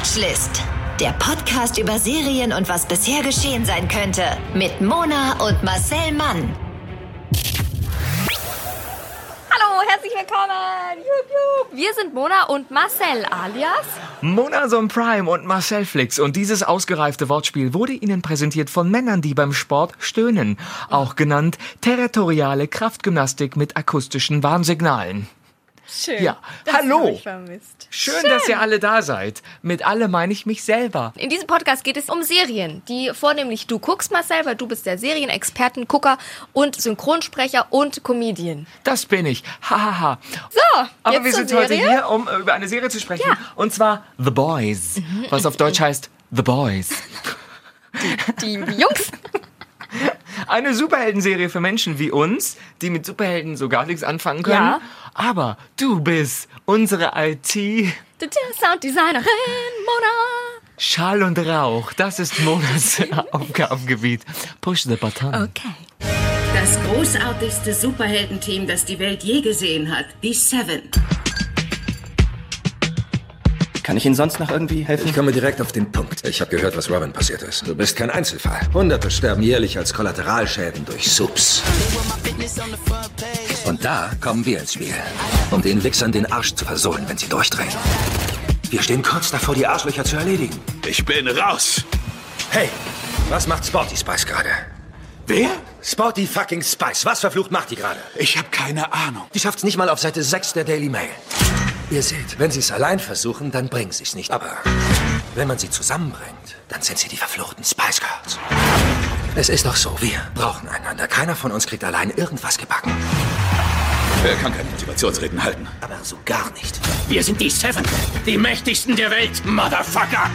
Watchlist. Der Podcast über Serien und was bisher geschehen sein könnte. Mit Mona und Marcel Mann. Hallo, herzlich willkommen. Wir sind Mona und Marcel alias Monason Prime und Marcel Flix. Und dieses ausgereifte Wortspiel wurde Ihnen präsentiert von Männern, die beim Sport stöhnen. Auch genannt territoriale Kraftgymnastik mit akustischen Warnsignalen. Schön. Ja, das hallo. vermisst. Schön, dass ihr alle da seid. Mit alle meine ich mich selber. In diesem Podcast geht es um Serien, die vornehmlich du guckst, Marcel, weil du bist der Serienexperten, Gucker und Synchronsprecher und Comedian. Das bin ich. Hahaha. So, Aber jetzt wir zur sind heute hier, um äh, über eine Serie zu sprechen. Ja. Und zwar The Boys. Was auf Deutsch heißt The Boys. Die Jungs. Eine Superheldenserie für Menschen wie uns, die mit Superhelden so gar nichts anfangen können. Ja. Aber du bist unsere IT. Die Sounddesignerin Mona. Schall und Rauch, das ist Monas Aufgabengebiet. Push the button. Okay. Das großartigste Superheldenteam, das die Welt je gesehen hat. Die Seven. Kann ich Ihnen sonst noch irgendwie helfen? Ich komme direkt auf den Punkt. Ich habe gehört, was Robin passiert ist. Du bist kein Einzelfall. Hunderte sterben jährlich als Kollateralschäden durch Subs. Und da kommen wir ins Spiel, um den Wichsern den Arsch zu versohlen, wenn sie durchdrehen. Wir stehen kurz davor, die Arschlöcher zu erledigen. Ich bin raus. Hey, was macht Sporty Spice gerade? Wer? Sporty fucking Spice. Was verflucht macht die gerade? Ich habe keine Ahnung. Die schafft's nicht mal auf Seite 6 der Daily Mail. Ihr seht, wenn sie es allein versuchen, dann bringen sie es nicht. Aber wenn man sie zusammenbringt, dann sind sie die verfluchten Spice Girls. Es ist doch so, wir brauchen einander. Keiner von uns kriegt allein irgendwas gebacken. Wer kann keine Motivationsreden halten? Aber so gar nicht. Wir sind die Seven, die mächtigsten der Welt, Motherfucker!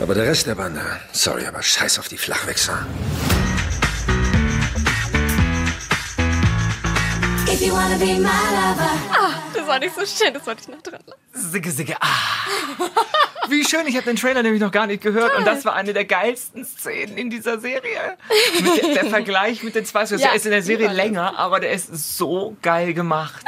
Aber der Rest der Bande, sorry, aber scheiß auf die Flachwichser. Das war nicht so schön, das wollte ich noch dran lassen. Sigge, sigge, ah. Wie schön, ich habe den Trailer nämlich noch gar nicht gehört. Und das war eine der geilsten Szenen in dieser Serie. Der, der Vergleich mit den Spice Girls. Ja, der ist in der Serie länger, aber der ist so geil gemacht.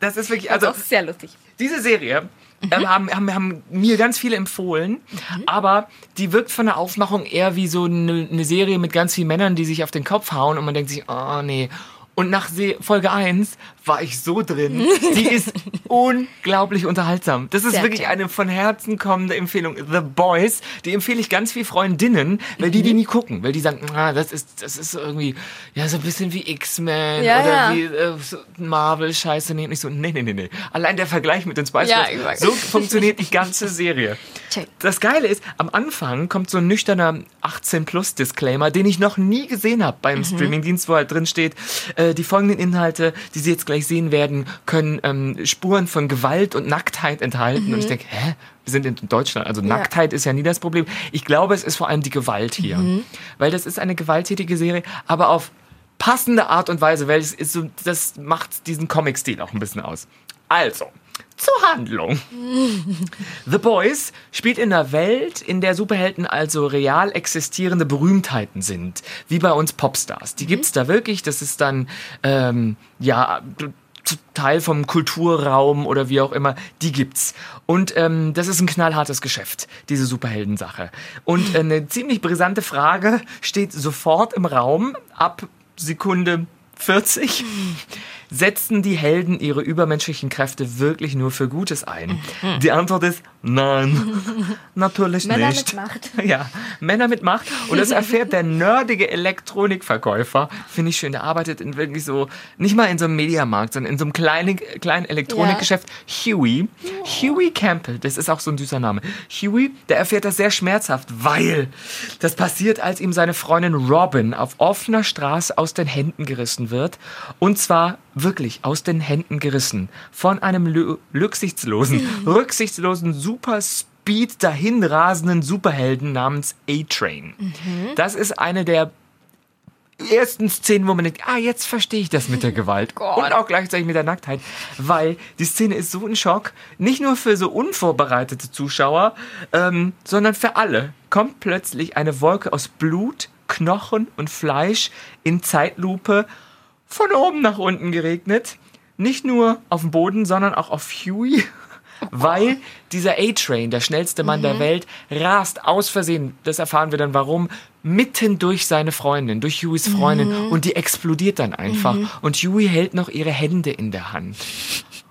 Das ist wirklich, Also also auch sehr lustig. diese Serie ähm, haben, haben, haben mir ganz viele empfohlen, aber die wirkt von der Aufmachung eher wie so eine, eine Serie mit ganz vielen Männern, die sich auf den Kopf hauen und man denkt sich, oh nee. Und nach Folge 1 war ich so drin. Die ist unglaublich unterhaltsam. Das ist Sehr wirklich eine von Herzen kommende Empfehlung. The Boys, die empfehle ich ganz viel Freundinnen, weil die Mhm. die nie gucken. Weil die sagen, ah, das ist, das ist irgendwie, ja, so ein bisschen wie X-Men Ja, oder ja. wie äh, so Marvel-Scheiße. Nee, nicht so, nee, nee, nee, nee. Allein der Vergleich mit den Spice Ja, Girls, so funktioniert die ganze Serie. Check. Das Geile ist, am Anfang kommt so ein nüchterner 18-Plus-Disclaimer, den ich noch nie gesehen habe beim Streamingdienst, wo halt drin steht, äh, die folgenden Inhalte, die Sie jetzt gleich sehen werden, können ähm, Spuren von Gewalt und Nacktheit enthalten. Und ich denke, hä? Wir sind in Deutschland, also Nacktheit ist ja nie das Problem. Ich glaube, es ist vor allem die Gewalt hier. Weil das ist eine gewalttätige Serie, aber auf passende Art und Weise, weil es ist so, das macht diesen Comic-Stil auch ein bisschen aus. Also, zur Handlung. The Boys spielt in einer Welt, in der Superhelden also real existierende Berühmtheiten sind, wie bei uns Popstars. Die gibt's da wirklich, das ist dann, ähm, ja, Teil vom Kulturraum oder wie auch immer, die gibt's. Und ähm, das ist ein knallhartes Geschäft, diese Superheldensache. Und äh, eine ziemlich brisante Frage steht sofort im Raum ab Sekunde 40. Setzen die Helden ihre übermenschlichen Kräfte wirklich nur für Gutes ein? Die Antwort ist nein. Natürlich Männer nicht. mit Macht. Ja, Männer mit Macht. Und das erfährt der nerdige Elektronikverkäufer. Finde ich schön. Der arbeitet in wirklich so, nicht mal in so einem Mediamarkt, sondern in so einem kleinen, kleinen Elektronikgeschäft. Huey. Huey Campbell. Das ist auch so ein süßer Name. Huey, der erfährt das sehr schmerzhaft, weil das passiert, als ihm seine Freundin Robin auf offener Straße aus den Händen gerissen wird. Und zwar wirklich aus den Händen gerissen. Von einem rücksichtslosen, rücksichtslosen Super Speed dahinrasenden Superhelden namens A-Train. Das ist eine der ersten Szenen, wo man denkt, ah, jetzt verstehe ich das mit der Gewalt und auch gleichzeitig mit der Nacktheit, weil die Szene ist so ein Schock, nicht nur für so unvorbereitete Zuschauer, ähm, sondern für alle. Kommt plötzlich eine Wolke aus Blut, Knochen und Fleisch in Zeitlupe von oben nach unten geregnet. Nicht nur auf dem Boden, sondern auch auf Huey. weil dieser A-Train, der schnellste Mann der Welt, rast aus Versehen, das erfahren wir dann warum, mitten durch seine Freundin, durch Hueys Freundin und die explodiert dann einfach und Huey hält noch ihre Hände in der Hand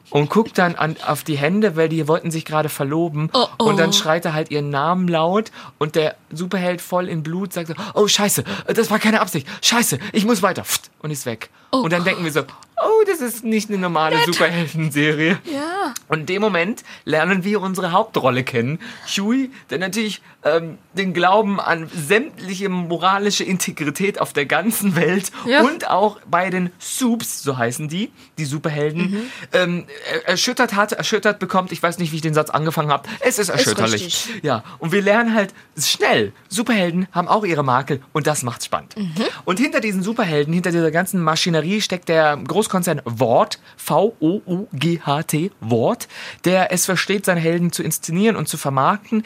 und guckt dann an, auf die Hände, weil die wollten sich gerade verloben. Oh, oh. Und dann schreit er halt ihren Namen laut und der Superheld voll in Blut sagt so, oh scheiße, das war keine Absicht. Scheiße, ich muss weiter. Und ist weg. Und dann denken wir so, oh, das ist nicht eine normale Superheldenserie. Ja. Und in dem Moment lernen wir unsere Hauptrolle kennen. Huey, der natürlich ähm, den Glauben an sämtliche moralische Integrität auf der ganzen Welt Ja. und auch bei den Soups, so heißen die, die Superhelden, ähm, er- erschüttert hat, erschüttert bekommt. Ich weiß nicht, wie ich den Satz angefangen habe. Es ist erschütterlich. richtig. ja, und wir lernen halt schnell, Superhelden haben auch ihre Makel und das macht's spannend. Und hinter diesen Superhelden, hinter dieser ganzen Maschinerie steckt der Großkonzern Wort, V-O-U-G-H-T, Wort, der es versteht, seine Helden zu inszenieren und zu vermarkten.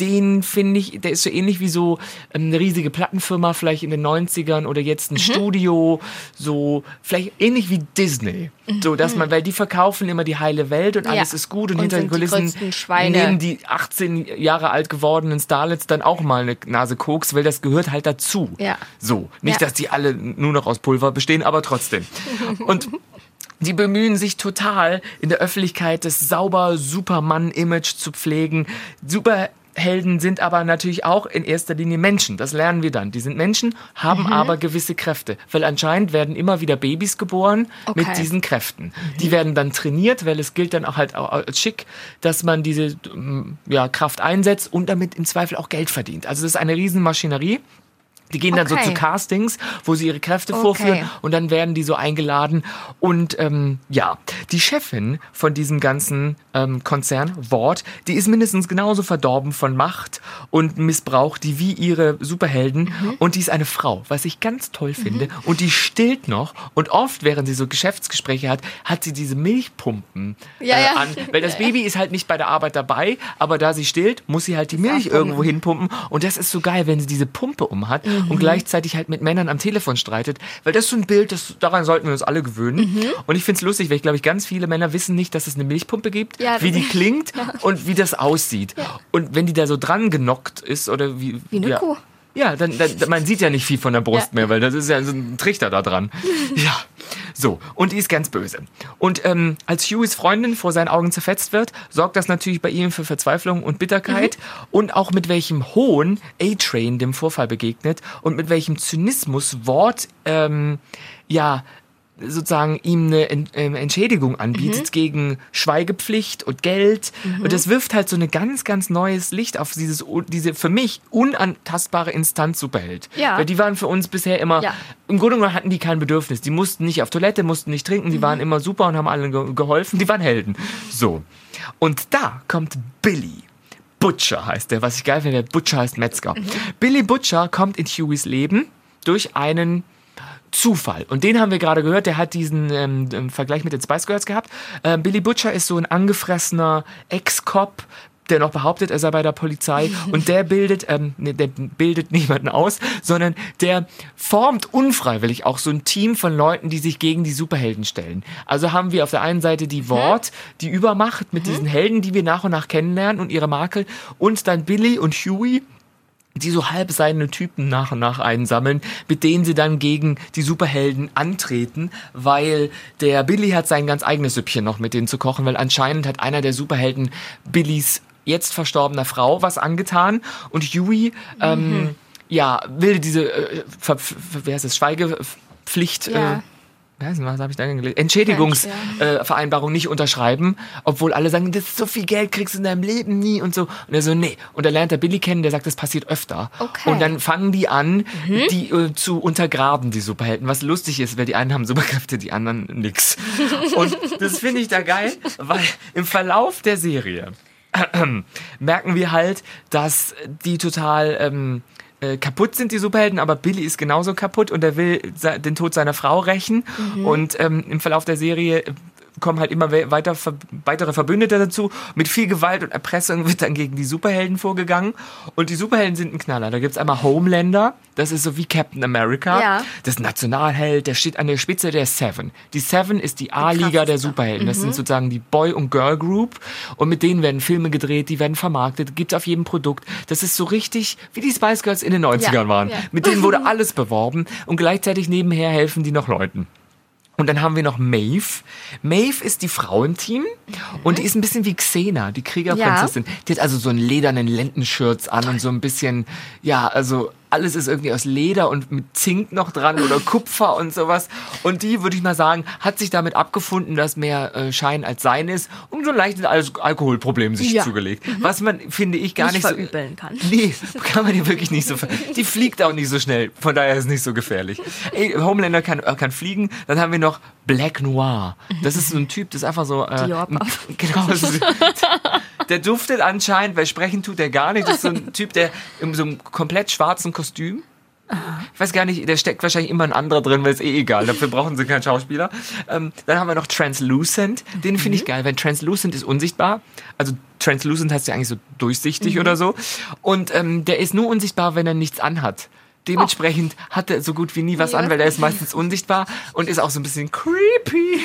Den finde ich, der ist so ähnlich wie so ähm, eine riesige Plattenfirma, vielleicht in den 90ern oder jetzt ein Studio, so vielleicht ähnlich wie Disney. So, dass man, weil die verkaufen immer die heile Welt und Ja. alles ist gut und, Und hinter den die Kulissen Schweine. nehmen die 18 Jahre alt gewordenen Starlets dann auch mal eine Nase Koks, weil das gehört halt dazu. Ja. So. Nicht, Ja. dass die alle nur noch aus Pulver bestehen, aber trotzdem. Und die bemühen sich total, in der Öffentlichkeit das sauber Superman-Image zu pflegen. Superhelden sind aber natürlich auch in erster Linie Menschen. Das lernen wir dann. Die sind Menschen, haben Mhm. aber gewisse Kräfte. Weil anscheinend werden immer wieder Babys geboren mit Okay. diesen Kräften. Die werden dann trainiert, weil es gilt dann auch halt auch als schick, dass man diese ähm, ja, Kraft einsetzt und damit im Zweifel auch Geld verdient. Also das ist eine Riesenmaschinerie. Die gehen dann so Okay. zu Castings, wo sie ihre Kräfte Okay. vorführen und dann werden die so eingeladen. Und ähm, ja, die Chefin von diesem ganzen ähm, Konzern, Wort, die ist mindestens genauso verdorben von Macht und Missbrauch, die wie ihre Superhelden. Mhm. Und die ist eine Frau, was ich ganz toll finde. Und die stillt noch. Und oft, während sie so Geschäftsgespräche hat, hat sie diese Milchpumpen Ja, äh, ja. an. Weil das Baby ist halt nicht bei der Arbeit dabei, aber da sie stillt, muss sie halt die Milch irgendwo hinpumpen. Und das ist so geil, wenn sie diese Pumpe um hat Mhm. Und gleichzeitig halt mit Männern am Telefon streitet. Weil das ist so ein Bild, das, daran sollten wir uns alle gewöhnen. Mhm. Und ich finde es lustig, weil ich glaube, ich ganz viele Männer wissen nicht, dass es eine Milchpumpe gibt, Ja, wie die klingt und wie das aussieht. Und wenn die da so dran genockt ist oder wie. Wie eine ja. Kuh. Ja, dann, dann man sieht ja nicht viel von der Brust Ja. mehr, weil das ist ja so ein Trichter da dran. ja, so. Und die ist ganz böse. Und ähm, als Hueys Freundin vor seinen Augen zerfetzt wird, sorgt das natürlich bei ihm für Verzweiflung und Bitterkeit. Und auch mit welchem Hohn A-Train dem Vorfall begegnet und mit welchem Zynismus Wort, ähm, ja, sozusagen ihm eine ähm, Entschädigung anbietet gegen Schweigepflicht und Geld. Und das wirft halt so ein ganz, ganz neues Licht auf dieses, diese für mich unantastbare Instanz Superheld. Ja. Weil die waren für uns bisher immer, Ja. im Grunde genommen hatten die kein Bedürfnis. Die mussten nicht auf Toilette, mussten nicht trinken, die waren immer super und haben allen ge geholfen. Die waren Helden. So. Und da kommt Billy. Butcher heißt der, was ich geil finde. Butcher heißt Metzger. Billy Butcher kommt in Hueys Leben durch einen Zufall. Und den haben wir gerade gehört, der hat diesen ähm, ähm, Vergleich mit den Spice Girls gehabt. Ähm, Billy Butcher ist so ein angefressener Ex-Cop, der noch behauptet, er sei bei der Polizei und der bildet, ähm, ne, der bildet niemanden aus, sondern der formt unfreiwillig auch so ein Team von Leuten, die sich gegen die Superhelden stellen. Also haben wir auf der einen Seite die Wort, die Übermacht mit diesen Helden, die wir nach und nach kennenlernen und ihre Makel und dann Billy und Huey, die so halb seine Typen nach und nach einsammeln, mit denen sie dann gegen die Superhelden antreten, weil der Billy hat sein ganz eigenes Süppchen noch mit denen zu kochen, weil anscheinend hat einer der Superhelden Billys jetzt verstorbener Frau was angetan und Huey, ähm, ja, will diese, äh, wer heißt das, Schweigepflicht, Ja. äh, was habe ich da gelesen? Entschädigungsvereinbarung nicht unterschreiben, obwohl alle sagen, das ist so viel Geld kriegst du in deinem Leben nie und so. Und er so, nee. Und da lernt er Billy kennen, der sagt, das passiert öfter. Okay. Und dann fangen die an, die äh, zu untergraben, die Superhelden. Was lustig ist, weil die einen haben Superkräfte, die anderen nix. Und das finde ich da geil, weil im Verlauf der Serie merken wir halt, dass die total ähm, äh, kaputt sind, die Superhelden, aber Billy ist genauso kaputt und er will den Tod seiner Frau rächen. Und ähm, im Verlauf der Serie kommen halt immer we- weiter, ver- weitere Verbündete dazu. Mit viel Gewalt und Erpressung wird dann gegen die Superhelden vorgegangen. Und die Superhelden sind ein Knaller. Da gibt's einmal Homelander, das ist so wie Captain America. Ja. Das Nationalheld, der steht an der Spitze der Seven. Die Seven ist die A-Liga der Superhelden. Das sind sozusagen die Boy- und Girl-Group. Und mit denen werden Filme gedreht, die werden vermarktet, gibt's auf jedem Produkt. Das ist so richtig, wie die Spice Girls in den 90ern Ja, waren. ja. Mit denen wurde alles beworben und gleichzeitig nebenher helfen die noch Leuten. Und dann haben wir noch Maeve. Maeve ist die Frau im Team und die ist ein bisschen wie Xena, die Kriegerprinzessin. Die hat also so einen ledernen Lendenschürz an und so ein bisschen, ja, also alles ist irgendwie aus Leder und mit Zink noch dran oder Kupfer und sowas. Und die, würde ich mal sagen, hat sich damit abgefunden, dass mehr äh, Schein als Sein ist und so ein leichtes Al Alkoholproblem sich Ja. zugelegt. Was man, finde ich, gar Nicht nicht, verübeln kann. Nee, kann man dir wirklich nicht so. Die fliegt auch nicht so schnell, von daher ist es nicht so gefährlich. Ey, Homelander kann, äh, kann fliegen. Dann haben wir noch Black Noir. Das ist so ein Typ, das ist einfach so. Äh, Dior genau. Der duftet anscheinend, weil sprechen tut er gar nicht. Das ist so ein Typ, der in so einem komplett schwarzen Kostüm. Ich weiß gar nicht, der steckt wahrscheinlich immer ein anderer drin, weil es eh egal. Dafür brauchen sie keinen Schauspieler. Ähm, dann haben wir noch Translucent. Den finde ich geil, weil Translucent ist unsichtbar. Also Translucent heißt ja eigentlich so durchsichtig oder so. Und ähm, der ist nur unsichtbar, wenn er nichts anhat. Dementsprechend hat er so gut wie nie was an, weil er ist meistens unsichtbar und ist auch so ein bisschen creepy.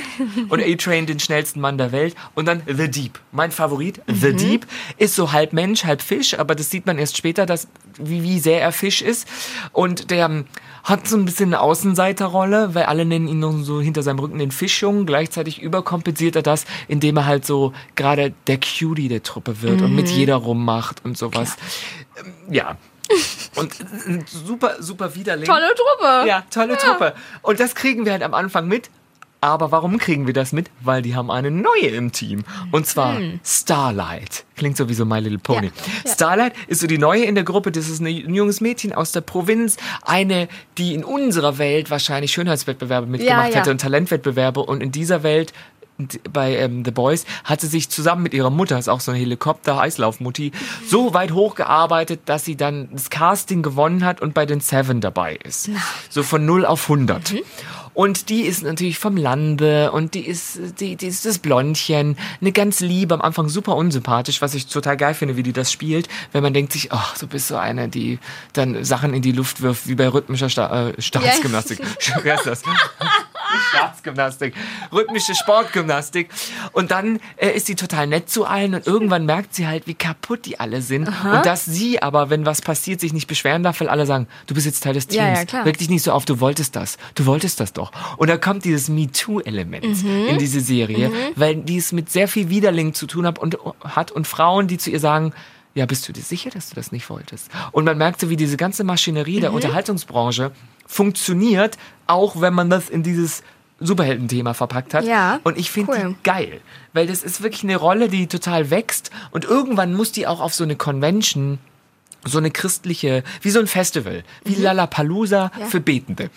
Und A-Train, den schnellsten Mann der Welt. Und dann The Deep. Mein Favorit, The Deep, ist so halb Mensch, halb Fisch, aber das sieht man erst später, dass, wie, wie sehr er Fisch ist. Und der ähm, hat so ein bisschen eine Außenseiterrolle, weil alle nennen ihn nun so hinter seinem Rücken den Fischjungen. Gleichzeitig überkompensiert er das, indem er halt so gerade der Cutie der Truppe wird und mit jeder rummacht und sowas. Ähm, ja. Und äh, super, super Widerling. Tolle Truppe. Ja, tolle Truppe. Und das kriegen wir halt am Anfang mit. Aber warum kriegen wir das mit? Weil die haben eine neue im Team. Und zwar Starlight. Klingt so wie so My Little Pony. Ja. Ja. Starlight ist so die neue in der Gruppe. Das ist ein junges Mädchen aus der Provinz. Eine, die in unserer Welt wahrscheinlich Schönheitswettbewerbe mitgemacht ja. hätte und Talentwettbewerbe. Und in dieser Welt bei ähm, The Boys hat sie sich zusammen mit ihrer Mutter, ist auch so eine Helikopter-Eislaufmutti, so weit hochgearbeitet, dass sie dann das Casting gewonnen hat und bei den Seven dabei ist. So von 0 auf 100. Und die ist natürlich vom Lande und die ist, die, die ist das Blondchen, eine ganz liebe, am Anfang super unsympathisch, was ich total geil finde, wie die das spielt, wenn man denkt sich, ach, du bist so eine, die dann Sachen in die Luft wirft, wie bei rhythmischer Sta äh, Staatsgymnastik. Ist das? Staatsgymnastik, rhythmische Sportgymnastik. Und dann äh, ist sie total nett zu allen und irgendwann merkt sie halt, wie kaputt die alle sind. Und dass sie aber, wenn was passiert, sich nicht beschweren darf, weil alle sagen, du bist jetzt Teil des Teams. Ja, ja. Reg dich nicht so auf, du wolltest das. Du wolltest das doch. Und da kommt dieses MeToo-Element in diese Serie, weil die es mit sehr viel Widerling zu tun hat und, hat und Frauen, die zu ihr sagen, ja, bist du dir sicher, dass du das nicht wolltest? Und man merkt so, wie diese ganze Maschinerie der Unterhaltungsbranche funktioniert, auch wenn man das in dieses Superheldenthema verpackt hat. Ja, Und ich finde cool. die geil, weil das ist wirklich eine Rolle, die total wächst und irgendwann muss die auch auf so eine Convention so eine christliche, wie so ein Festival, wie Lollapalooza für Betende.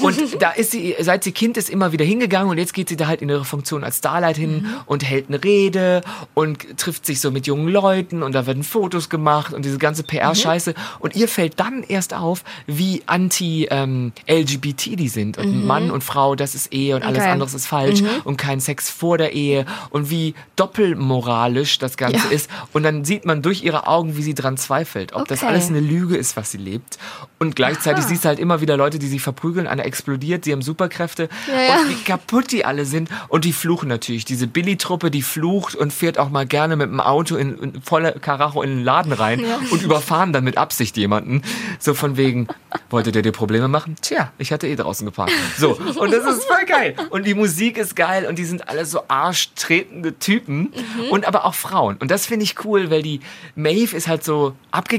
Und da ist sie, seit sie Kind ist, immer wieder hingegangen und jetzt geht sie da halt in ihre Funktion als Starlight hin und hält eine Rede und trifft sich so mit jungen Leuten und da werden Fotos gemacht und diese ganze PR-Scheiße. Und ihr fällt dann erst auf, wie anti-LGBT die sind. Und Mann und Frau, das ist Ehe und alles Okay. anderes ist falsch und kein Sex vor der Ehe und wie doppelmoralisch das Ganze Ja. ist. Und dann sieht man durch ihre Augen, wie sie dran zweifelt, ob das Okay. alles eine Lüge ist, was sie lebt. Und gleichzeitig siehst du halt immer wieder Leute, die sich verprügeln, einer explodiert, die haben Superkräfte Ja, und wie kaputt die alle sind. Und die fluchen natürlich. Diese Billy-Truppe, die flucht und fährt auch mal gerne mit dem Auto in, in voller Karacho in den Laden rein und überfahren dann mit Absicht jemanden. So von wegen, wollte der dir Probleme machen? Tja, ich hatte eh draußen geparkt. So, und das ist voll geil. Und die Musik ist geil und die sind alle so arschtretende Typen und aber auch Frauen. Und das finde ich cool, weil die Maeve ist halt so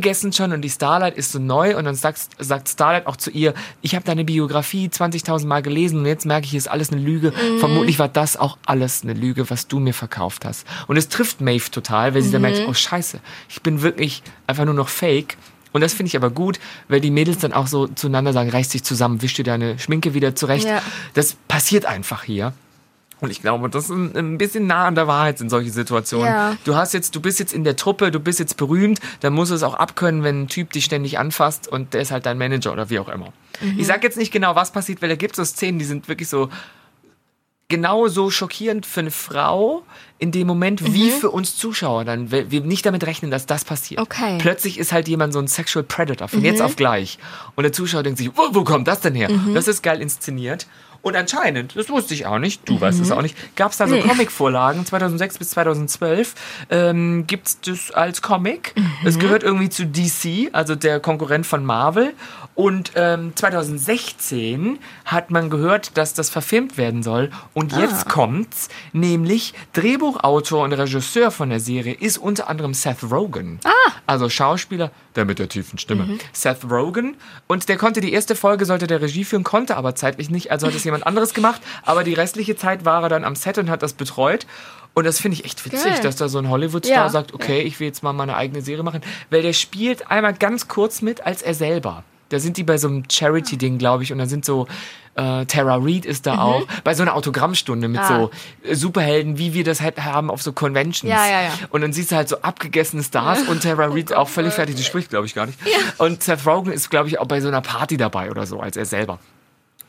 abgegessen schon und die Starlight ist so neu und dann sagt, sagt Starlight auch zu ihr, ich habe deine Biografie 20.000 Mal gelesen und jetzt merke ich, ist alles eine Lüge. Vermutlich war das auch alles eine Lüge, was du mir verkauft hast. Und es trifft Maeve total, weil sie dann merkt, oh scheiße, ich bin wirklich einfach nur noch fake. Und das finde ich aber gut, weil die Mädels dann auch so zueinander sagen, reiß dich zusammen, wisch dir deine Schminke wieder zurecht. Ja. Das passiert einfach hier. Und ich glaube, das ist ein, bisschen nah an der Wahrheit in solche Situationen. Ja. Du hast jetzt, du bist jetzt in der Truppe, du bist jetzt berühmt, dann musst du es auch abkönnen, wenn ein Typ dich ständig anfasst und der ist halt dein Manager oder wie auch immer. Ich sag jetzt nicht genau, was passiert, weil da gibt es so Szenen, die sind wirklich so genauso schockierend für eine Frau in dem Moment wie für uns Zuschauer dann, wir nicht damit rechnen, dass das passiert. Okay. Plötzlich ist halt jemand so ein Sexual Predator von jetzt auf gleich und der Zuschauer denkt sich, wo, wo kommt das denn her? Das ist geil inszeniert. Und anscheinend, das wusste ich auch nicht, du weißt es auch nicht, gab es da so Nee. Comicvorlagen 2006 bis 2012. Ähm, Gibt es das als Comic? Es gehört irgendwie zu DC, also der Konkurrent von Marvel. Und ähm, 2016 hat man gehört, dass das verfilmt werden soll. Und jetzt kommt's, nämlich Drehbuchautor und Regisseur von der Serie ist unter anderem Seth Rogen. Also Schauspieler, der mit der tiefen Stimme. Seth Rogen. Und der konnte die erste Folge, sollte der Regie führen, konnte aber zeitlich nicht, also hat es jemand anderes gemacht. Aber die restliche Zeit war er dann am Set und hat das betreut. Und das finde ich echt witzig, Geil. dass da so ein Hollywood-Star Ja. sagt, okay, ich will jetzt mal meine eigene Serie machen. Weil der spielt einmal ganz kurz mit als er selber. Da sind die bei so einem Charity-Ding, glaube ich, und da sind so, äh, Tara Reid ist da auch, bei so einer Autogrammstunde mit Mhm. Ah. so Superhelden, wie wir das halt haben auf so Conventions. Ja, ja, ja. Und dann siehst du halt so abgegessene Stars und Tara Oh Reid auch völlig fertig, die spricht, glaube ich, gar nicht. Und Seth Rogen ist, glaube ich, auch bei so einer Party dabei oder so, als er selber.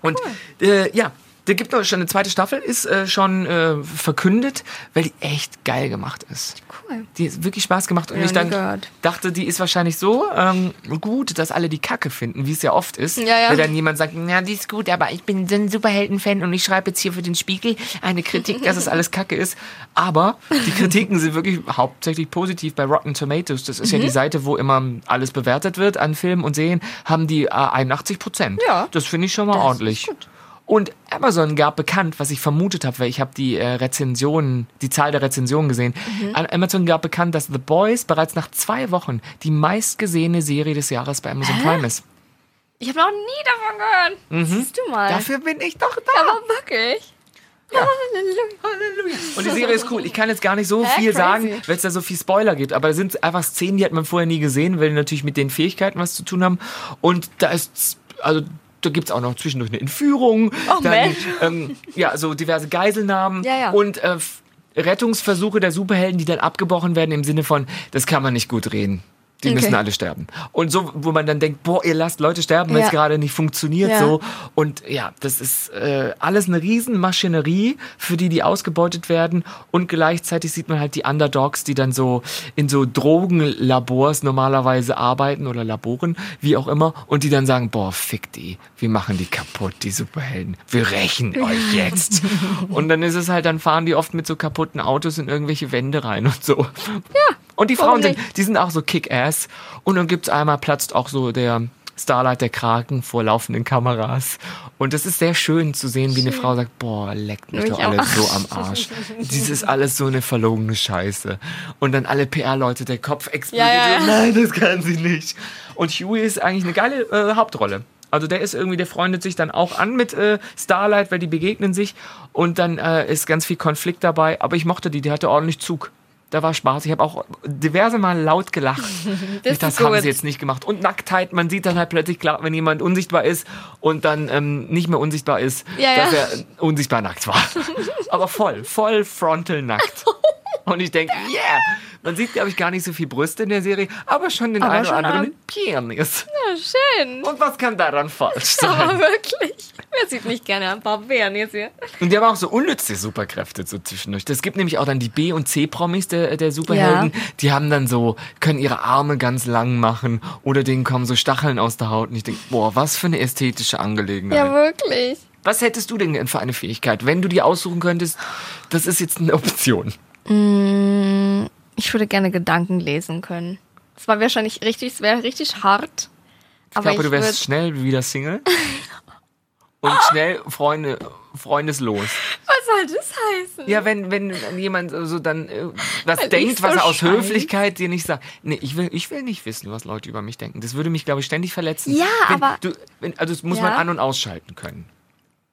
Und äh, ja, der gibt noch schon eine zweite Staffel, ist äh, schon äh, verkündet, weil die echt geil gemacht ist. Cool. Die ist wirklich Spaß gemacht und Ja, ich dann dachte, die ist wahrscheinlich so ähm, gut, dass alle die Kacke finden, wie es ja oft ist. Ja, ja. Weil dann jemand sagt, ja, die ist gut, aber ich bin so ein Superhelden-Fan und ich schreibe jetzt hier für den Spiegel eine Kritik, dass es alles Kacke ist. Aber die Kritiken sind wirklich hauptsächlich positiv bei Rotten Tomatoes. Das ist ja Mhm. die Seite, wo immer alles bewertet wird an Filmen und Serien, haben die äh, 81 Prozent. Ja. Das finde ich schon mal Das ist ordentlich. gut. Und Amazon gab bekannt, was ich vermutet habe, weil ich habe die äh, Rezensionen, die Zahl der Rezensionen gesehen. Mhm. Amazon gab bekannt, dass The Boys bereits nach zwei Wochen die meistgesehene Serie des Jahres bei Amazon Prime ist. Ich habe noch nie davon gehört. Siehst du mal. Mhm. Dafür bin ich doch da. Aber wirklich. Halleluja. Und die Serie ist cool. Ich kann jetzt gar nicht so Hä, viel crazy. sagen, weil es da so viel Spoiler gibt. Aber es sind einfach Szenen, die hat man vorher nie gesehen, weil die natürlich mit den Fähigkeiten was zu tun haben. Und da ist, also da gibt es auch noch zwischendurch eine Entführung. Oh, dann, Mensch. ähm, ja, so diverse Geiselnahmen. Ja, ja. Und äh, Rettungsversuche der Superhelden, die dann abgebrochen werden im Sinne von, das kann man nicht gut reden. Die Okay. müssen alle sterben. Und so, wo man dann denkt, boah, ihr lasst Leute sterben, weil es Ja. gerade nicht funktioniert Ja. so. Und ja, das ist äh, alles eine Riesenmaschinerie, für die die ausgebeutet werden. Und gleichzeitig sieht man halt die Underdogs, die dann so in so Drogenlabors normalerweise arbeiten oder Laboren, wie auch immer. Und die dann sagen, boah, fick die. Wir machen die kaputt, die Superhelden. Wir rächen euch jetzt. und dann ist es halt, dann fahren die oft mit so kaputten Autos in irgendwelche Wände rein und so. Ja. Und die Frauen sind, die sind auch so kick-ass. Und dann gibt's einmal, platzt auch so der Starlight, der Kraken vor laufenden Kameras. Und es ist sehr schön zu sehen, wie eine Frau sagt, boah, leckt mich Mich doch alles so am Arsch. Dies ist alles so eine verlogene Scheiße. Und dann alle PR-Leute, der Kopf explodiert. Ja, ja. Nein, das kann sie nicht. Und Huey ist eigentlich eine geile äh, Hauptrolle. Also der ist irgendwie, der freundet sich dann auch an mit äh, Starlight, weil die begegnen sich und dann äh, ist ganz viel Konflikt dabei. Aber ich mochte die, die hatte ordentlich Zug. Da war Spaß. Ich habe auch diverse Mal laut gelacht. Das das haben gut. sie jetzt nicht gemacht. Und Nacktheit, man sieht dann halt plötzlich klar, wenn jemand unsichtbar ist und dann ähm, nicht mehr unsichtbar ist, Ja, dass ja. er unsichtbar nackt war. Aber voll, voll frontal nackt. Und ich denke, yeah! Man sieht, glaube ich, gar nicht so viel Brüste in der Serie, aber schon den Aber einen oder anderen am- Penis. Ja, schön. Und was kann daran falsch sein? Aber wirklich. Wer sieht nicht gerne ein paar jetzt hier? Und die haben auch so unnütze Superkräfte so zwischendurch. Es gibt nämlich auch dann die B- und C-Promis der, der Superhelden. Ja. Die haben dann so, können ihre Arme ganz lang machen oder denen kommen so Stacheln aus der Haut. Und ich denke, boah, was für eine ästhetische Angelegenheit. Ja, wirklich. Was hättest du denn für eine Fähigkeit, wenn du die aussuchen könntest? Das ist jetzt eine Option. Ich würde gerne Gedanken lesen können. Das war wahrscheinlich richtig, es wäre richtig hart. Ich Aber glaube, du wärst würd- schnell wieder Single. Und schnell Freunde, freundeslos. Was soll das heißen? Ja, wenn, wenn jemand so dann äh, was Weil denkt, ich so was er aus scheiß. Höflichkeit dir nicht sagt. Nee, ich will, ich will nicht wissen, was Leute über mich denken. Das würde mich, glaube ich, ständig verletzen. Ja, wenn aber- Du, wenn, also das muss Ja. man an- und ausschalten können.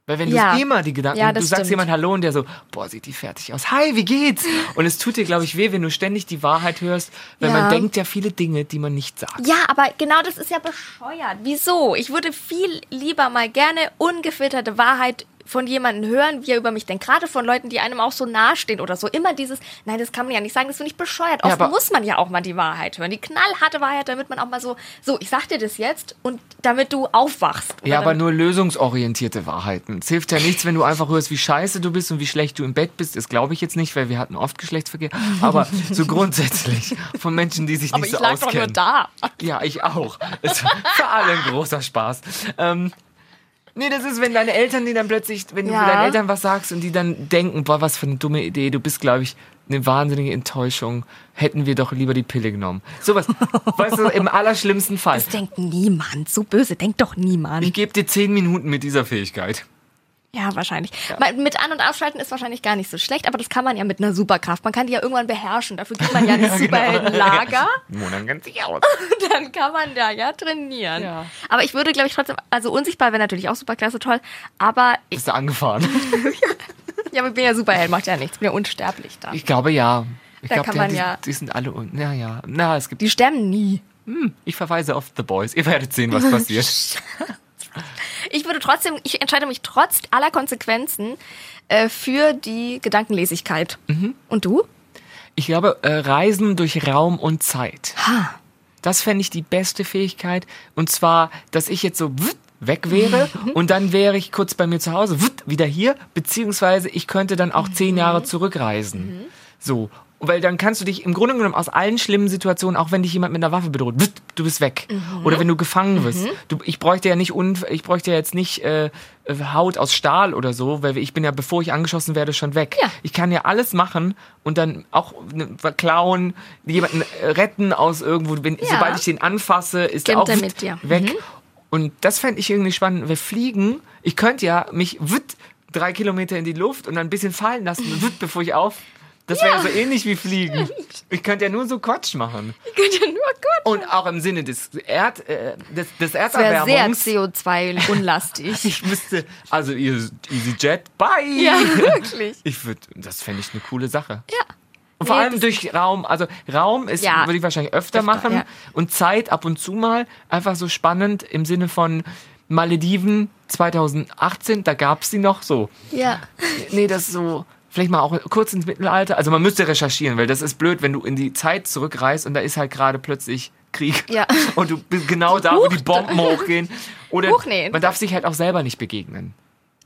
Weil wenn Ja. du immer die Gedanken, Ja, du sagst stimmt. jemand Hallo und der so, boah, sieht die fertig aus. Hi, wie geht's? Und es tut dir, glaube ich, weh, wenn du ständig die Wahrheit hörst, weil Ja. man denkt ja viele Dinge, die man nicht sagt. Ja, aber genau das ist ja bescheuert. Wieso? Ich würde viel lieber mal gerne ungefilterte Wahrheit von jemandem hören, wie er über mich denkt. Gerade von Leuten, die einem auch so nahestehen oder so. Immer dieses, nein, das kann man ja nicht sagen, das finde ich bescheuert. Oft aber- muss man ja auch mal die Wahrheit hören. Die knallharte Wahrheit, damit man auch mal so, so, ich sag dir das jetzt und damit du aufwachst. Ja, aber nur lösungsorientierte Wahrheiten. Es hilft ja nichts, wenn du einfach hörst, wie scheiße du bist und wie schlecht du im Bett bist. Das glaube ich jetzt nicht, weil wir hatten oft Geschlechtsverkehr. Aber so grundsätzlich von Menschen, die sich aber nicht ich so lag auskennen. doch nur da. Ja, ich auch. Es war für alle ein großer Spaß. Ähm, nee, das ist, wenn deine Eltern, die dann plötzlich, wenn du Ja. deinen Eltern was sagst und die dann denken, boah, was für eine dumme Idee, du bist, glaube ich, eine wahnsinnige Enttäuschung. Hätten wir doch lieber die Pille genommen. Sowas, weißt du, im allerschlimmsten Fall. Das denkt niemand. So böse denkt doch niemand. Ich gebe dir zehn Minuten mit dieser Fähigkeit. Ja, wahrscheinlich. Mal- Mit An- und Ausschalten ist wahrscheinlich gar nicht so schlecht, aber das kann man ja mit einer Superkraft. Man kann die ja irgendwann beherrschen. Dafür geht man ja ins Superheldenlager. Mona kennt sich aus. Dann kann man da ja trainieren. Ja. Aber ich würde, glaube ich, trotzdem, also unsichtbar wäre natürlich auch Superklasse toll, aber ich, Bist du angefahren? ja, aber ich bin ja Superheld, macht ja nichts. Ich bin ja unsterblich da. Ich glaube ja. Ich Da glaube, kann man die, ja- die sind alle un ja, ja. Na, es gibt. Die sterben nie. Ich verweise auf The Boys. Ihr werdet sehen, was passiert. Ich würde trotzdem, ich entscheide mich trotz aller Konsequenzen äh, für die Gedankenlesigkeit. Mhm. Und du? Ich glaube, äh, Reisen durch Raum und Zeit. Das fände ich die beste Fähigkeit. Und zwar, dass ich jetzt so weg wäre und dann wäre ich kurz bei mir zu Hause, wieder hier, beziehungsweise ich könnte dann auch zehn Jahre zurückreisen. So. Weil dann kannst du dich im Grunde genommen aus allen schlimmen Situationen, auch wenn dich jemand mit einer Waffe bedroht, du bist weg. Oder wenn du gefangen wirst. Du, ich bräuchte ja nicht unf ich bräuchte ja jetzt nicht äh, äh, Haut aus Stahl oder so, weil ich bin ja, bevor ich angeschossen werde, schon weg. Ja. Ich kann ja alles machen und dann auch ne, klauen, jemanden äh, retten aus irgendwo. Wenn, Ja. Sobald ich den anfasse, ist er auch er wutt, mit dir. weg. Mhm. Und das fände ich irgendwie spannend. Wir fliegen, ich könnte ja mich drei Kilometer in die Luft und dann ein bisschen fallen lassen, bevor ich auf. Das wäre so ähnlich wie Fliegen. Ich könnte ja nur so Quatsch machen. Ich könnte ja nur Gott. Und auch im Sinne des, Erd, äh, des, des Das wäre sehr Erderwärmungs. CO2-unlastig. Ich müsste, also EasyJet, bye! ja, wirklich. Ich würde, das fände ich eine coole Sache. Ja. Und vor Nee, allem durch Raum, also Raum ist, Ja. würde ich wahrscheinlich öfter, Öfter, machen ja. und Zeit ab und zu mal einfach so spannend im Sinne von Malediven 2018, da gab's die noch so. Ja. Nee, das ist so, vielleicht mal auch kurz ins Mittelalter. Also man müsste recherchieren, weil das ist blöd, wenn du in die Zeit zurückreist und da ist halt gerade plötzlich Krieg. Ja. Und du bist genau da, wo die Bomben hochgehen. Oder Huch, nee. man darf sich halt auch selber nicht begegnen.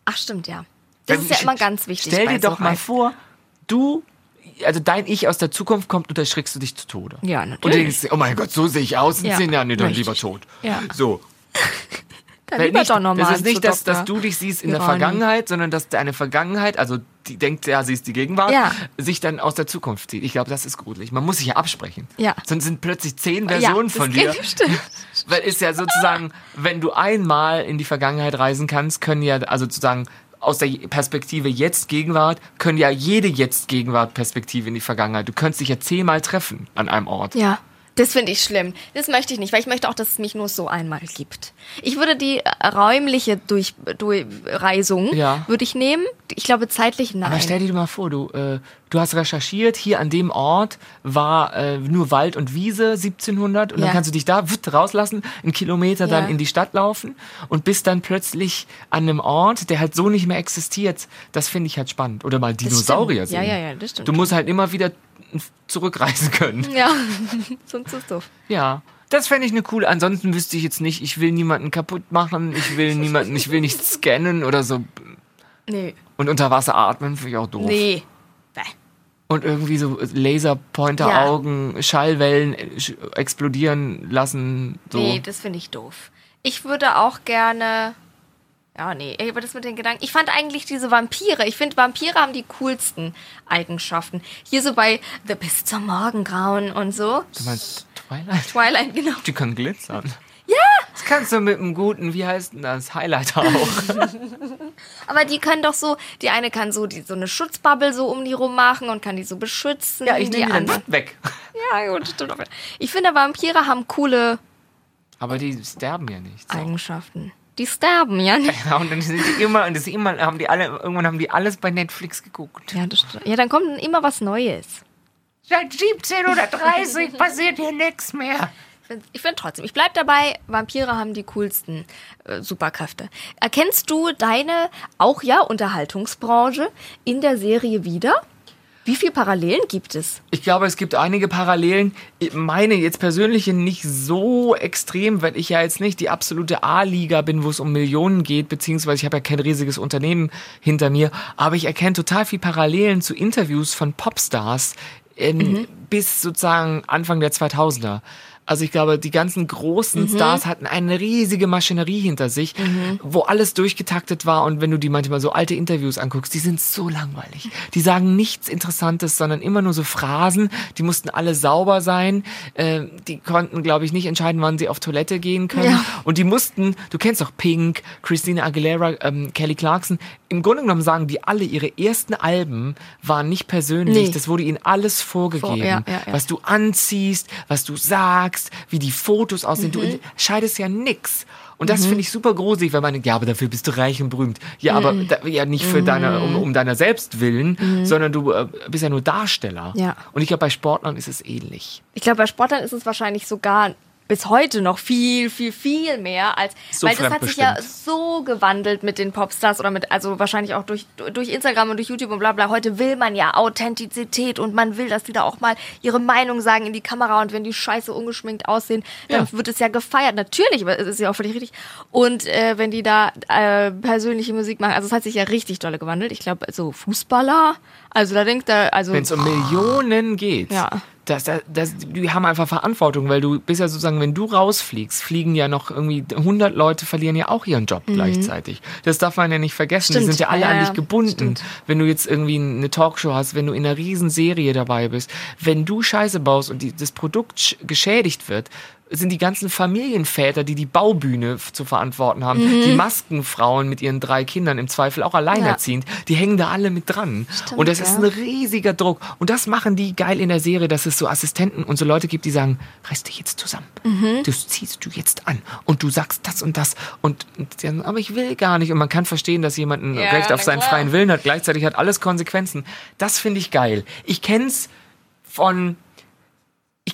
Ach, stimmt, ja. Das Weil ist ja immer ganz wichtig. Stell dir doch so mal Reisen. vor, du, also dein Ich aus der Zukunft kommt und da schreckst du dich zu Tode. Ja, Und natürlich. denkst, dir, oh mein Gott, so sehe ich aus in Ja, zehn Jahren, nee, dann richtig. lieber tot. Ja. So. Dann Weil nicht, doch nochmal das ist nicht, dass, dass du dich siehst in der Irani. Vergangenheit, sondern dass deine Vergangenheit, also die denkt, ja, sie ist die Gegenwart, Ja. sich dann aus der Zukunft zieht. Ich glaube, das ist gruselig. Man muss sich ja absprechen. Ja. Sonst sind plötzlich zehn Ja, Versionen das von dir. Stimmt. Weil ist ja sozusagen, wenn du einmal in die Vergangenheit reisen kannst, können ja, also sozusagen aus der Perspektive Jetzt-Gegenwart, können ja jede Jetzt-Gegenwart-Perspektive in die Vergangenheit. Du könntest dich ja zehnmal treffen an einem Ort. Ja. Das finde ich schlimm. Das möchte ich nicht, weil ich möchte auch, dass es mich nur so einmal gibt. Ich würde die äh, räumliche Durch, Durchreisung Ja. würde ich nehmen. Ich glaube zeitlich nein. Aber stell dir mal vor, du, äh, du hast recherchiert, hier an dem Ort war äh, nur Wald und Wiese 1700 und Ja. dann kannst du dich da witt, rauslassen, einen Kilometer dann Ja. in die Stadt laufen und bist dann plötzlich an einem Ort, der halt so nicht mehr existiert. Das finde ich halt spannend. Oder mal Dinosaurier sehen. Ja, ja, ja, das stimmt. Du musst halt immer wieder zurückreisen können. ja, sonst ist doof. Ja. Das fände ich eine coole. Ansonsten wüsste ich jetzt nicht, ich will niemanden kaputt machen, ich will niemanden, ich will nicht scannen oder so. Nee. Und unter Wasser atmen finde ich auch doof. Nee. Bäh. Und irgendwie so Laserpointer-Augen, Schallwellen äh, explodieren lassen. So. Nee, das finde ich doof. Ich würde auch gerne. Ja, nee, ey, aber das mit den Gedanken. Ich fand eigentlich diese Vampire. Ich finde, Vampire haben die coolsten Eigenschaften. Hier so bei The Bis zum Morgengrauen und so. Du meinst Twilight? Twilight, genau. Die können glitzern. Ja! Das kannst du mit einem guten, wie heißt denn das? Highlighter auch. Aber die können doch so, die eine kann so, die, so eine Schutzbubble so um die rum machen und kann die so beschützen. ja, ich die nehme die andere. dann weg. Ja, gut, stimmt. Ich finde, Vampire haben coole Aber die sterben ja nicht. So. Eigenschaften. Die sterben, ja. nicht. Ja, und dann sind die immer, und das ist immer, haben die alle, irgendwann haben die alles bei Netflix geguckt. Ja, das ja, dann kommt immer was Neues. Seit 17 oder 30 passiert hier nichts mehr. Ich finde trotzdem, ich bleib dabei, Vampire haben die coolsten äh, Superkräfte. Erkennst du deine, auch ja, Unterhaltungsbranche in der Serie wieder? Wie viele Parallelen gibt es? Ich glaube, es gibt einige Parallelen. Meine jetzt persönliche nicht so extrem, weil ich ja jetzt nicht die absolute A-Liga bin, wo es um Millionen geht, beziehungsweise ich habe ja kein riesiges Unternehmen hinter mir. Aber ich erkenne total viel Parallelen zu Interviews von Popstars ähm, bis sozusagen Anfang der 2000er. Also ich glaube, die ganzen großen Stars hatten eine riesige Maschinerie hinter sich, wo alles durchgetaktet war. Und wenn du die manchmal so alte Interviews anguckst, die sind so langweilig. Die sagen nichts Interessantes, sondern immer nur so Phrasen. Die mussten alle sauber sein. Äh, die konnten, glaube ich, nicht entscheiden, wann sie auf Toilette gehen können. Ja. Und die mussten, du kennst doch Pink, Christina Aguilera, ähm, Kelly Clarkson. Im Grunde genommen sagen die alle, ihre ersten Alben waren nicht persönlich. Nee. Das wurde ihnen alles vorgegeben. ja, ja, ja. Was du anziehst, was du sagst, wie die Fotos aussehen. Mhm. Du scheidest ja nix. Und das finde ich super gruselig, weil man denkt, ja, aber dafür bist du reich und berühmt. Ja, aber Mhm. da, ja nicht für deine, um, um deiner selbst willen, sondern du äh, bist ja nur Darsteller. Ja. Und ich glaube, bei Sportlern ist es ähnlich. Ich glaube, bei Sportlern ist es wahrscheinlich sogar bis heute noch viel, viel, viel mehr als, So weil das hat sich ja so gewandelt mit den Popstars oder mit, also wahrscheinlich auch durch, durch Instagram und durch YouTube und bla bla. Heute will man ja Authentizität und man will, dass die da auch mal ihre Meinung sagen in die Kamera und wenn die scheiße ungeschminkt aussehen, dann Ja. wird es ja gefeiert. Natürlich, aber es ist ja auch völlig richtig. Und äh, wenn die da äh, persönliche Musik machen, also es hat sich ja richtig dolle gewandelt. Ich glaube, so Fußballer, also da denkt er, also Wenn es um Millionen geht, Ja. Das, das, das, die haben einfach Verantwortung, weil du bist ja sozusagen, wenn du rausfliegst, fliegen ja noch irgendwie 100 Leute verlieren ja auch ihren Job gleichzeitig. Das darf man ja nicht vergessen. Die Mhm. Stimmt. sind ja alle Ja, an dich gebunden. stimmt. Wenn du jetzt irgendwie eine Talkshow hast, wenn du in einer riesen Serie dabei bist, wenn du Scheiße baust und die, das Produkt sch- geschädigt wird, sind die ganzen Familienväter, die die Baubühne zu verantworten haben, Mhm. die Maskenfrauen mit ihren drei Kindern, im Zweifel auch alleinerziehend, die hängen da alle mit dran. Stimmt, und das ist ja. ein riesiger Druck. Und das machen die geil in der Serie, dass es so Assistenten und so Leute gibt, die sagen, reiß dich jetzt zusammen. Mhm. Das ziehst du jetzt an. Und du sagst das und das. Und, und sagen, aber ich will gar nicht. Und man kann verstehen, dass jemand ein Ja, Recht auf seinen klar. freien Willen hat. Gleichzeitig hat alles Konsequenzen. Das finde ich geil. Ich kenn's von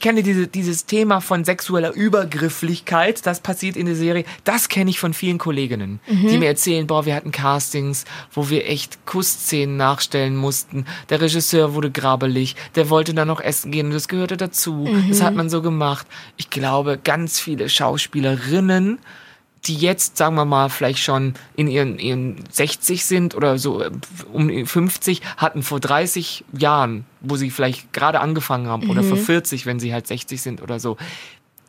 kenne diese, dieses Thema von sexueller Übergrifflichkeit, das passiert in der Serie, das kenne ich von vielen Kolleginnen, die mir erzählen, boah, wir hatten Castings, wo wir echt Kussszenen nachstellen mussten. Der Regisseur wurde grabbelig, der wollte dann noch essen gehen und das gehörte dazu. Das hat man so gemacht. Ich glaube, ganz viele Schauspielerinnen, die jetzt, sagen wir mal, vielleicht schon in ihren, ihren 60 sind oder so äh, um die 50, hatten vor 30 Jahren, wo sie vielleicht gerade angefangen haben, oder Mhm. vor 40, wenn sie halt 60 sind oder so,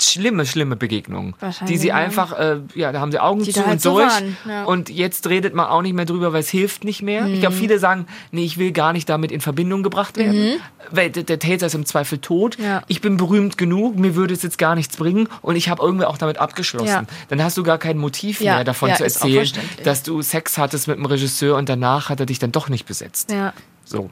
schlimme, schlimme Begegnungen, die sie einfach, äh, ja, da haben sie Augen Die zu halt und so durch. waren, ja. Mhm. Und jetzt redet man auch nicht mehr drüber, weil es hilft nicht mehr. Ich glaube, viele sagen, nee, ich will gar nicht damit in Verbindung gebracht werden, weil der, der Täter ist im Zweifel tot. Mhm. Ja. Ich bin berühmt genug, mir würde es jetzt gar nichts bringen und ich habe irgendwie auch damit abgeschlossen. Ja. Dann hast du gar kein Motiv mehr davon zu erzählen, dass du Sex hattest mit einem Regisseur und danach hat er dich dann doch nicht besetzt. ja. So.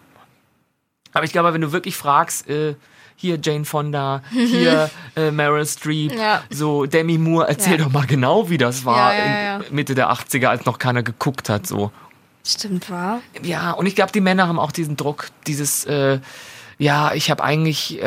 Aber ich glaube, wenn du wirklich fragst, äh, hier Jane Fonda, hier äh, Meryl Streep, Ja. so Demi Moore, erzähl Ja. doch mal genau, wie das war Ja, Mitte der 80er, als noch keiner geguckt hat. So. Stimmt, war. Ja, und ich glaube, die Männer haben auch diesen Druck, dieses, äh, ja, ich habe eigentlich äh,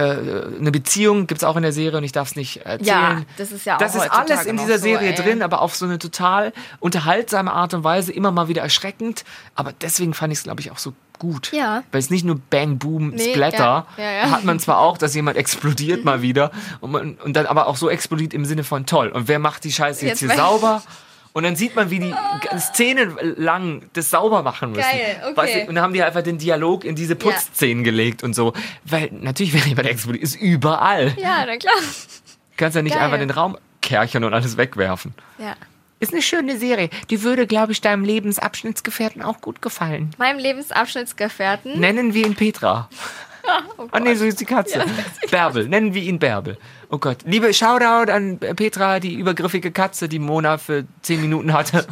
eine Beziehung, gibt's auch in der Serie und ich darf es nicht erzählen. Ja, das ist ja auch Das ist alles in dieser so, Serie ey. drin, aber auf so eine total unterhaltsame Art und Weise, immer mal wieder erschreckend. Aber deswegen fand ich es, glaube ich, auch so gut. Ja. Weil es nicht nur Bang, Boom, Nee, Splatter, ja, ja, hat man zwar auch, dass jemand explodiert mal wieder und, man, und dann aber auch so explodiert im Sinne von toll. Und wer macht die Scheiße jetzt, Jetzt hier sauber? Und dann sieht man, wie die Szenen lang das sauber machen müssen. Geil, okay. Weißt du, und dann haben die einfach den Dialog in diese Putzszenen gelegt und so. Weil natürlich, wenn jemand explodiert, ist überall. Ja, na klar. Kannst ja nicht Geil. einfach den Raum kerchern und alles wegwerfen. Ja. Ist eine schöne Serie. Die würde, glaube ich, deinem Lebensabschnittsgefährten auch gut gefallen. Meinem Lebensabschnittsgefährten. Nennen wir ihn Petra. Oh Ah nee, so ist die Katze. Bärbel, nennen wir ihn Bärbel. Oh Gott. Liebe Shoutout an Petra, die übergriffige Katze, die Mona für zehn Minuten hatte.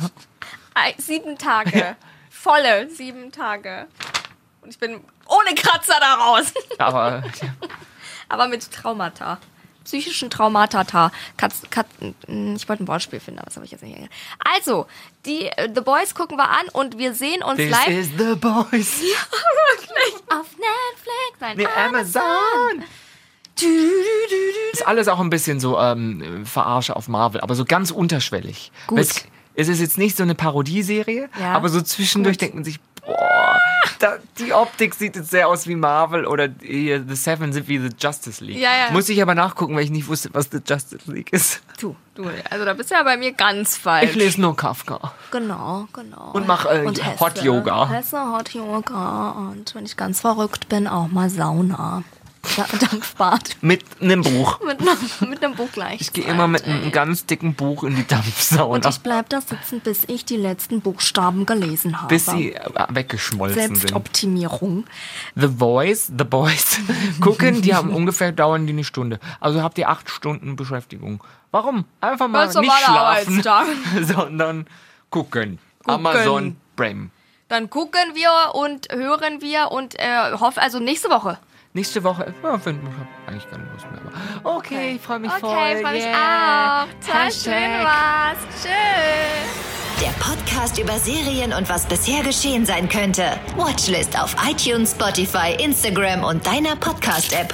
Sieben Tage. Volle sieben Tage. Und ich bin ohne Kratzer da raus. Aber Aber mit Traumata. Psychischen Traumata. Katz, Katz, ich wollte ein Wortspiel finden, aber das habe ich jetzt nicht. hingekriegt. Also, die äh, The Boys gucken wir an und wir sehen uns this live is the boys. auf Netflix. Nein, Nee, Amazon. Du, du, du, du, Ist alles auch ein bisschen so ähm, Verarsche auf Marvel, aber so ganz unterschwellig. Gut. Es, ist jetzt nicht so eine Parodieserie, Ja. aber so zwischendurch denkt man sich, boah, da, die Optik sieht jetzt sehr aus wie Marvel oder hier The Seven sind wie The Justice League. Ja, ja. Muss ich aber nachgucken, weil ich nicht wusste, was The Justice League ist. Du, du, also da bist du ja bei mir ganz falsch. Ich lese nur Kafka. Genau, genau. Und mach, äh, und Hot Yoga. Hesse, Hot Yoga. Und wenn ich ganz verrückt bin, auch mal Sauna. Ja, Dampfbad. Mit einem Buch. Mit, einem- mit einem Buch gleich. Ich gehe immer mit einem ganz dicken Buch in die Dampfsauna, Und ich bleib da sitzen, bis ich die letzten Buchstaben gelesen habe. bis sie äh, weggeschmolzen sind. Selbstoptimierung. The Voice, The Boys gucken, die haben ungefähr dauern die eine Stunde. Also habt ihr acht Stunden Beschäftigung. Warum? Einfach mal Ganz nicht normaler schlafen, sondern gucken. Amazon Prime. Dann gucken wir und hören wir und äh, hoffen, also nächste Woche. Nächste Woche, ja, ich hab eigentlich keine Lust mehr. Aber okay, ich freue mich voll. Okay, freue mich yeah. auch. Total schön war's. Tschüss. Der Podcast über Serien und was bisher geschehen sein könnte. Watchlist auf iTunes, Spotify, Instagram und deiner Podcast-App.